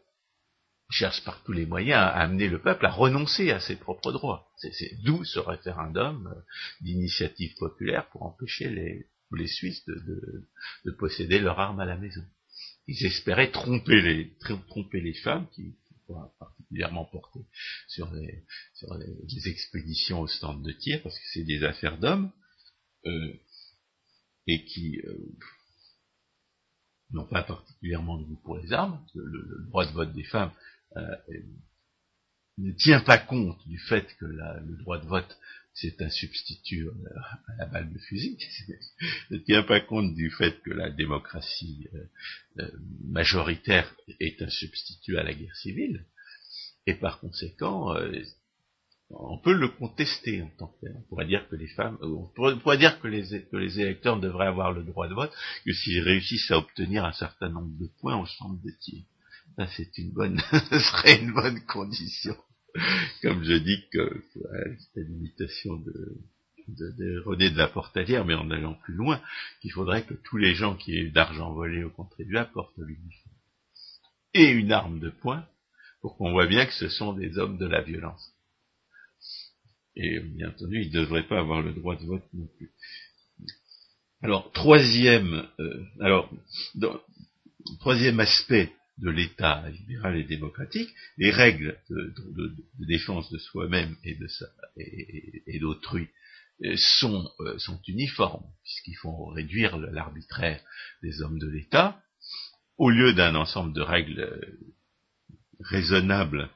[SPEAKER 2] cherche par tous les moyens à amener le peuple à renoncer à ses propres droits. C'est d'où ce référendum euh, d'initiative populaire pour empêcher les, les Suisses de, de, de posséder leur arme à la maison ils espéraient tromper les, tromper les femmes qui, sont particulièrement portées sur les, sur les, expéditions au stand de tir, parce que c'est des affaires d'hommes, euh, et qui euh, n'ont pas particulièrement de goût pour les armes. Le, le, droit de vote des femmes euh, ne tient pas compte du fait que la, le droit de vote c'est un substitut à la balle de fusil, ne tient pas compte du fait que la démocratie euh, euh, majoritaire est un substitut à la guerre civile, et par conséquent, euh, on peut le contester en tant que tel. On pourrait dire que les femmes, on pourrait, dire que les, électeurs devraient avoir le droit de vote, que s'ils réussissent à obtenir un certain nombre de points au centre de tir. Ça, c'est une bonne, [laughs] ce serait une bonne condition. [laughs] comme je dis que c'est l'imitation de, de, René de la Portalière, mais en allant plus loin, qu'il faudrait que tous les gens qui aient eu d'argent volé au contribuable portent l'uniforme. Et une arme de poing, pour qu'on voit bien que ce sont des hommes de la violence. Et bien entendu, ils ne devraient pas avoir le droit de vote non plus. Alors, troisième, euh, alors, troisième aspect de l'État libéral et démocratique, les règles de, défense de soi-même et d'autrui euh, sont, euh, sont uniformes, puisqu'ils font réduire l'arbitraire des hommes de l'État, au lieu d'un ensemble de règles euh, raisonnables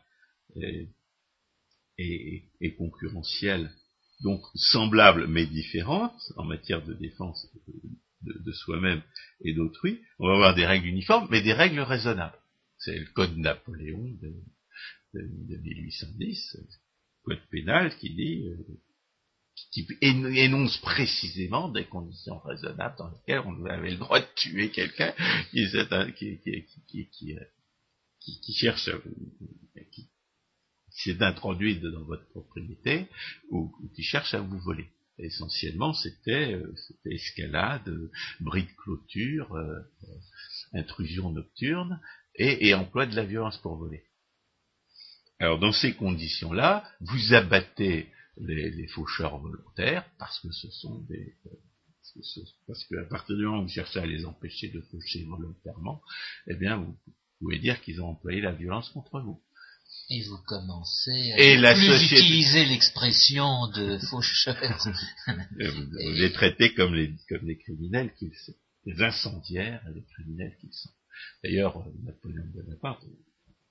[SPEAKER 2] et, concurrentielles, donc semblables mais différentes en matière de défense de, soi-même et d'autrui, on va avoir des règles uniformes, mais des règles raisonnables. C'est le code Napoléon de, 1810, code pénal qui dit, euh, qui énonce précisément des conditions raisonnables dans lesquelles on avait le droit de tuer quelqu'un qui, qui, qui, qui, cherche, qui s'est introduit dans votre propriété ou qui cherche à vous voler essentiellement c'était euh, escalade, bris de clôture, euh, intrusion nocturne et, emploi de la violence pour voler. Alors dans ces conditions-là, vous abattez les, faucheurs volontaires parce que ce sont des euh, parce qu'à partir du moment où vous cherchez à les empêcher de faucher volontairement, eh bien vous pouvez dire qu'ils ont employé la violence contre vous.
[SPEAKER 1] Et vous commencez à plus utiliser l'expression de faucheur. [laughs]
[SPEAKER 2] vous, les traitez comme les, comme les criminels qu'ils sont, les incendiaires et les criminels qu'ils sont. D'ailleurs, Napoléon Bonaparte,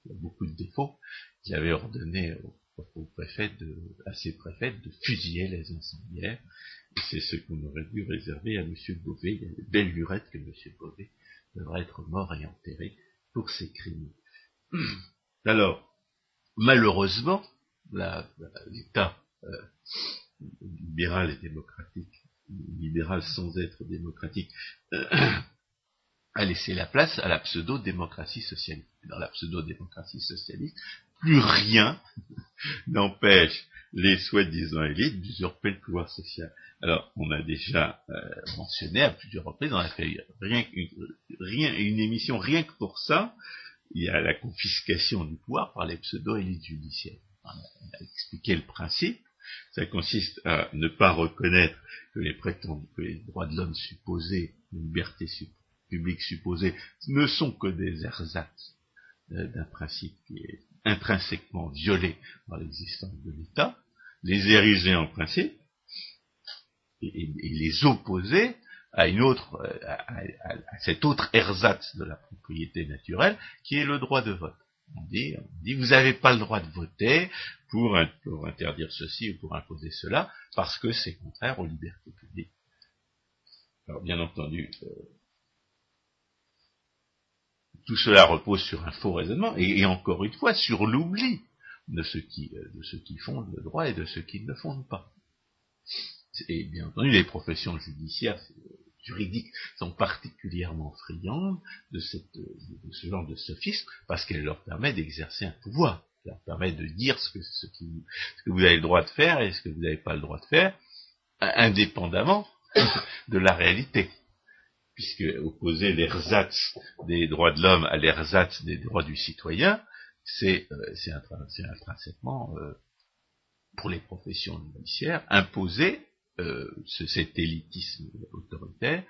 [SPEAKER 2] il a beaucoup de défauts, il avait ordonné au, préfet de, à ses préfets de fusiller les incendiaires. C'est ce qu'on aurait dû réserver à M. Beauvais. Il y a de belles lurettes que M. Beauvais devrait être mort et enterré pour ses crimes. [clears throat] Alors, malheureusement, l'État libéral et démocratique, libéral sans être démocratique, [clears throat] a laissé la place à la pseudo-démocratie socialiste. Dans la pseudo-démocratie socialiste, plus rien [laughs] n'empêche les soi-disant élites d'usurper le pouvoir social. Alors, on a déjà euh, mentionné à plusieurs reprises, on a fait rien, rien, une émission rien que pour ça, il y a la confiscation du pouvoir par les pseudo-élites judiciaires. On a, expliqué le principe. Ça consiste à ne pas reconnaître que les prétendus, que les droits de l'homme supposés, les libertés publiques supposées, ne sont que des ersatz euh, d'un principe qui est intrinsèquement violé par l'existence de l'État, les ériger en principe et, les opposer à une autre, à, cet autre ersatz de la propriété naturelle qui est le droit de vote. On dit, on dit vous n'avez pas le droit de voter pour, interdire ceci ou pour imposer cela parce que c'est contraire aux libertés publiques. Alors bien entendu, euh, tout cela repose sur un faux raisonnement, et, encore une fois, sur l'oubli de ceux qui, euh, de ceux qui fondent le droit et de ceux qui ne le fondent pas. Et bien entendu, les professions judiciaires, juridiques, sont particulièrement friandes de, cette, de ce genre de sophisme, parce qu'elles leur permet d'exercer un pouvoir, leur permet de dire ce que, ce, que vous avez le droit de faire et ce que vous n'avez pas le droit de faire, indépendamment de la réalité. Puisque opposer l'ersatz des droits de l'homme à l'ersatz des droits du citoyen, c'est euh, intrinsèquement, euh, pour les professions judiciaires, imposer euh, cet élitisme autoritaire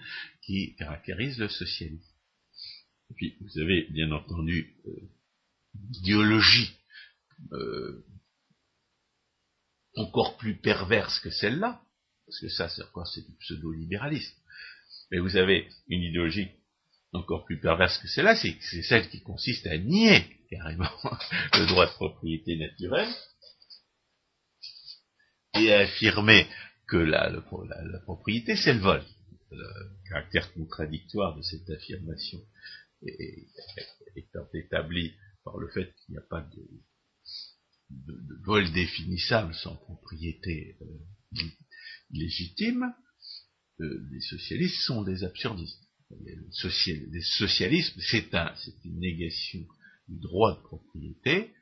[SPEAKER 2] qui caractérise le socialisme. Et puis, vous avez bien entendu l'idéologie encore plus perverse que celle-là, parce que ça, c'est encore c'est du pseudo-libéralisme mais vous avez une idéologie encore plus perverse que celle-là, c'est celle qui consiste à nier carrément [laughs] le droit de propriété naturelle et à affirmer que la, propriété, c'est le vol. Le caractère contradictoire de cette affirmation est, établi par le fait qu'il n'y a pas de, vol définissable sans propriété euh, légitime, les socialistes sont des absurdistes. Le socialisme, c'est une négation du droit de propriété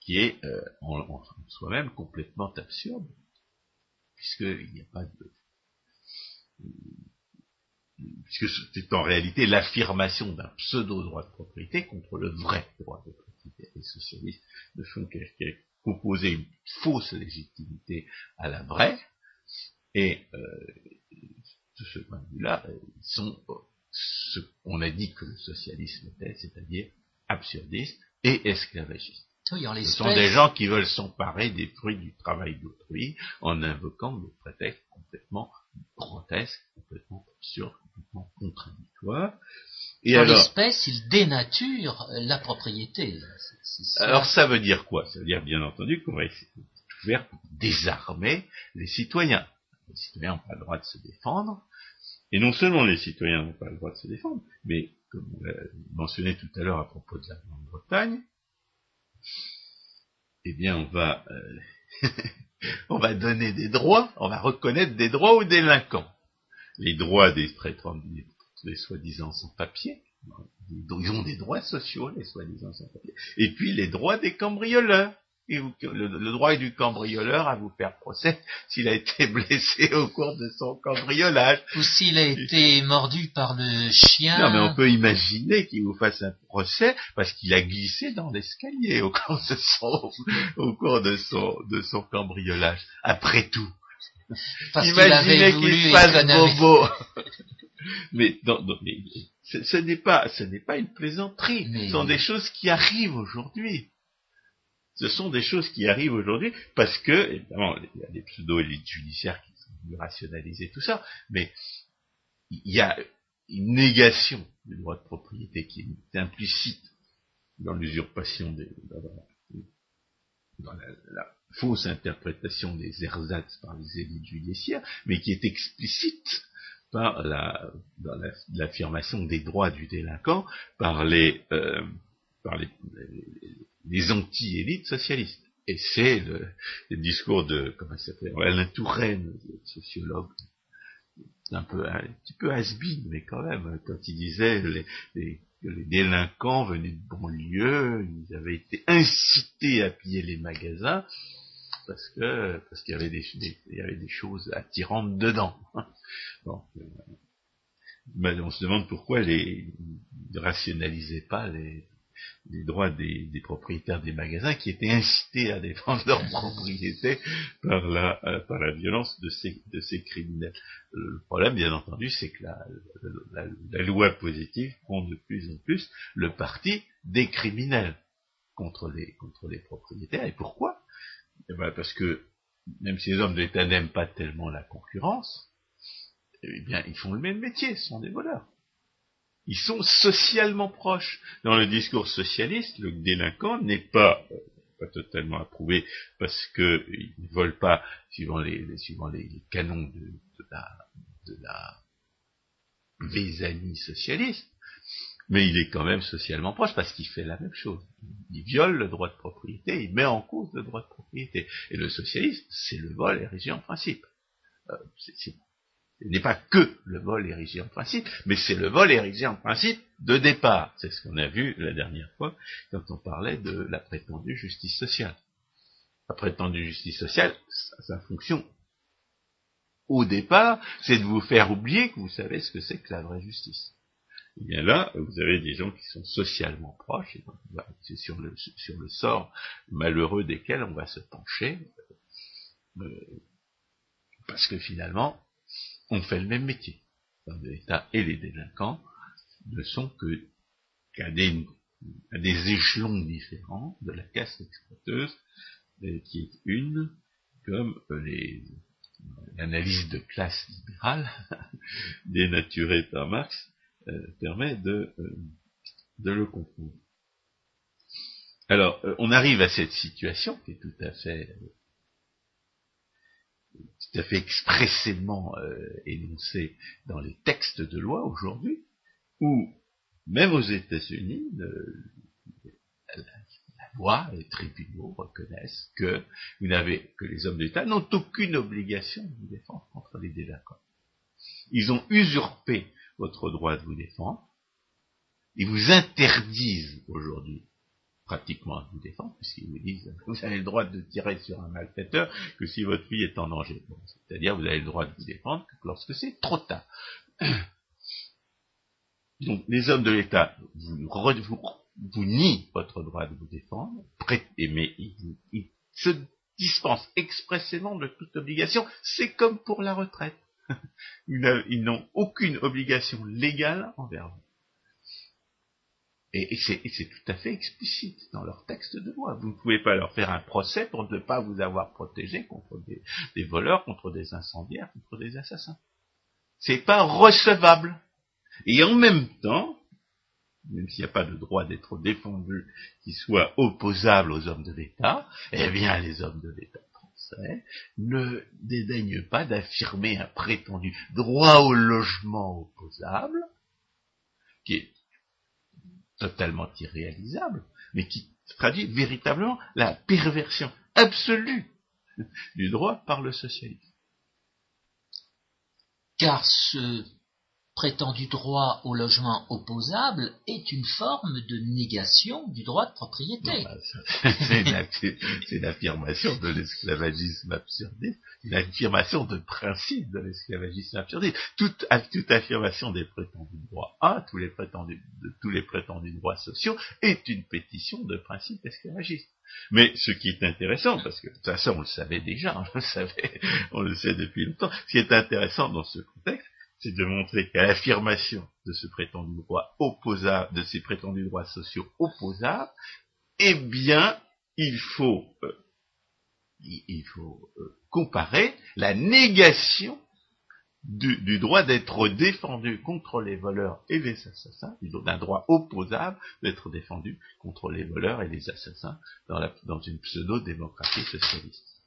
[SPEAKER 2] qui est euh, en, soi-même complètement absurde, puisqu'il n'y a pas de puisque c'est en réalité l'affirmation d'un pseudo-droit de propriété contre le vrai droit de propriété. Les socialistes ne font qu'opposer une fausse légitimité à la vraie, et euh, de ce point de vue-là, euh, sont ce qu'on a dit que le socialisme était, c'est-à-dire absurdiste et esclavagiste. Ce sont des gens qui veulent s'emparer des fruits du travail d'autrui en invoquant des prétextes complètement grotesques, complètement absurdes, complètement contradictoires.
[SPEAKER 1] Et en l'espèce, ils dénaturent la propriété.
[SPEAKER 2] Alors ça veut dire quoi? Ça veut dire bien entendu qu'on va essayer de faire désarmer les citoyens. Les citoyens n'ont pas le droit de se défendre, et non seulement les citoyens n'ont pas le droit de se défendre, mais comme on l'a mentionné tout à l'heure à propos de la Grande-Bretagne, eh bien on va, euh, [laughs] on va donner des droits, on va reconnaître des droits aux délinquants. Les droits des traitants, des soi-disant sans-papiers, ils ont des droits sociaux, les soi-disant sans-papiers, et puis les droits des cambrioleurs le, droit du cambrioleur à vous faire procès s'il a été [laughs] blessé au cours de son cambriolage.
[SPEAKER 1] Ou s'il a été mordu par le chien.
[SPEAKER 2] Non, mais on peut imaginer qu'il vous fasse un procès parce qu'il a glissé dans l'escalier au cours de son, [laughs] au cours de son, de son cambriolage. Après tout. Imaginez qu'il fasse bobo. [laughs] mais, non, mais ce, n'est pas, ce n'est pas une plaisanterie. Ce sont des choses qui arrivent aujourd'hui. Ce sont des choses qui arrivent aujourd'hui parce que, évidemment, il y a des pseudo-élites judiciaires qui sont rationaliser tout ça, mais il y a une négation du droit de propriété qui est implicite dans l'usurpation des, dans, la, fausse interprétation des ersatz par les élites judiciaires, mais qui est explicite par la, dans l'affirmation des droits du délinquant par les, euh, par les, les anti-élites socialistes. et c'est le, discours de, comment il s'appelle, Alain Touraine, sociologue, un peu, un petit peu has mais quand même, quand il disait que les délinquants venaient de banlieue, ils avaient été incités à piller les magasins, parce que parce qu'il y avait des, il y avait des choses attirantes dedans. [laughs] Bon, euh, on se demande pourquoi les, ils ne rationalisaient pas les, les droits des, propriétaires des magasins qui étaient incités à défendre leur [laughs] propriété par la, euh, par la violence de ces, de ces criminels. Le problème, bien entendu, c'est que la, la, loi positive prend de plus en plus le parti des criminels contre les, contre les propriétaires. Et pourquoi? Eh ben Parce que même si les hommes de l'État n'aiment pas tellement la concurrence, eh bien, ils font le même métier, ce sont des voleurs ils sont socialement proches. Dans le discours socialiste, le délinquant n'est pas, euh, pas totalement approuvé parce qu'il ne vole pas suivant les, suivant les, canons de, la, de la socialiste, mais il est quand même socialement proche parce qu'il fait la même chose. Il viole le droit de propriété, il met en cause le droit de propriété. Et le socialiste, c'est le vol érigé en principe. Euh, c'est ce n'est pas que le vol érigé en principe, mais c'est le vol érigé en principe de départ. C'est ce qu'on a vu la dernière fois quand on parlait de la prétendue justice sociale. La prétendue justice sociale, sa fonction au départ, c'est de vous faire oublier que vous savez ce que c'est que la vraie justice. Et bien là, vous avez des gens qui sont socialement proches, et c'est sur le, sur le sort malheureux desquels on va se pencher, euh, parce que finalement, on fait le même métier. L'État et les délinquants ne sont que qu'à des, échelons différents de la caste exploiteuse, euh, qui est une, comme euh, l'analyse de classe libérale [laughs] dénaturée par Marx euh, permet de, de le comprendre. Alors, on arrive à cette situation qui est tout à fait tout à fait expressément euh, énoncé dans les textes de loi aujourd'hui, où même aux États-Unis, la, loi, les tribunaux reconnaissent que vous n'avez que les hommes d'État n'ont aucune obligation de vous défendre contre les délinquants. Ils ont usurpé votre droit de vous défendre. Ils vous interdisent aujourd'hui pratiquement à vous défendre, puisqu'ils vous disent [laughs] vous avez le droit de tirer sur un malfaiteur que si votre fille est en danger. C'est-à-dire vous avez le droit de vous défendre que lorsque c'est trop tard. [coughs] Donc les hommes de l'État vous, vous, nient votre droit de vous défendre, mais ils, se dispensent expressément de toute obligation. C'est comme pour la retraite. [laughs] Ils n'ont aucune obligation légale envers vous. Et, c'est tout à fait explicite dans leur texte de loi. Vous ne pouvez pas leur faire un procès pour ne pas vous avoir protégé contre des, voleurs, contre des incendiaires, contre des assassins. C'est pas recevable. Et en même temps, même s'il n'y a pas de droit d'être défendu qui soit opposable aux hommes de l'État, eh bien les hommes de l'État français ne dédaignent pas d'affirmer un prétendu droit au logement opposable, qui est totalement irréalisable, mais qui traduit véritablement la perversion absolue du droit par le socialisme.
[SPEAKER 1] Car ce prétendu droit au logement opposable est une forme de négation du droit de propriété.
[SPEAKER 2] Bah, [laughs] c'est l'affirmation de l'esclavagisme absurdiste, une affirmation de principe de l'esclavagisme absurdiste. Toute, toute, affirmation des prétendus droits A, tous les prétendus, de tous les prétendus droits sociaux, est une pétition de principe esclavagiste. Mais ce qui est intéressant, parce que ça on le savait déjà, on le savait, on le sait depuis longtemps, ce qui est intéressant dans ce contexte, c'est de montrer qu'à l'affirmation de ce prétendu droit opposable, de ces prétendus droits sociaux opposables, eh bien, il faut, euh, euh, comparer la négation du, droit d'être défendu contre les voleurs et les assassins, d'un droit opposable d'être défendu contre les voleurs et les assassins dans, dans une pseudo-démocratie socialiste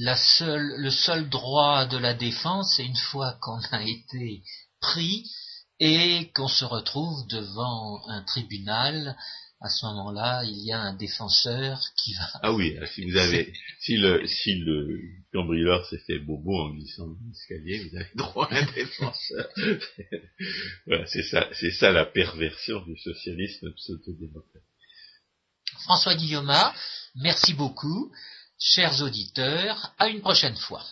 [SPEAKER 1] le seul droit de la défense, c'est une fois qu'on a été pris et qu'on se retrouve devant un tribunal à ce moment-là, il y a un défenseur qui va.
[SPEAKER 2] Ah oui, si vous avez, [laughs] si le, si le cambrioleur s'est fait bobo en glissant dans l'escalier, vous avez droit à un [laughs] défenseur. [laughs] voilà, c'est ça, c'est ça la perversion du socialisme pseudo-démocrate.
[SPEAKER 1] François Guillaume, merci beaucoup. Chers auditeurs, à une prochaine fois.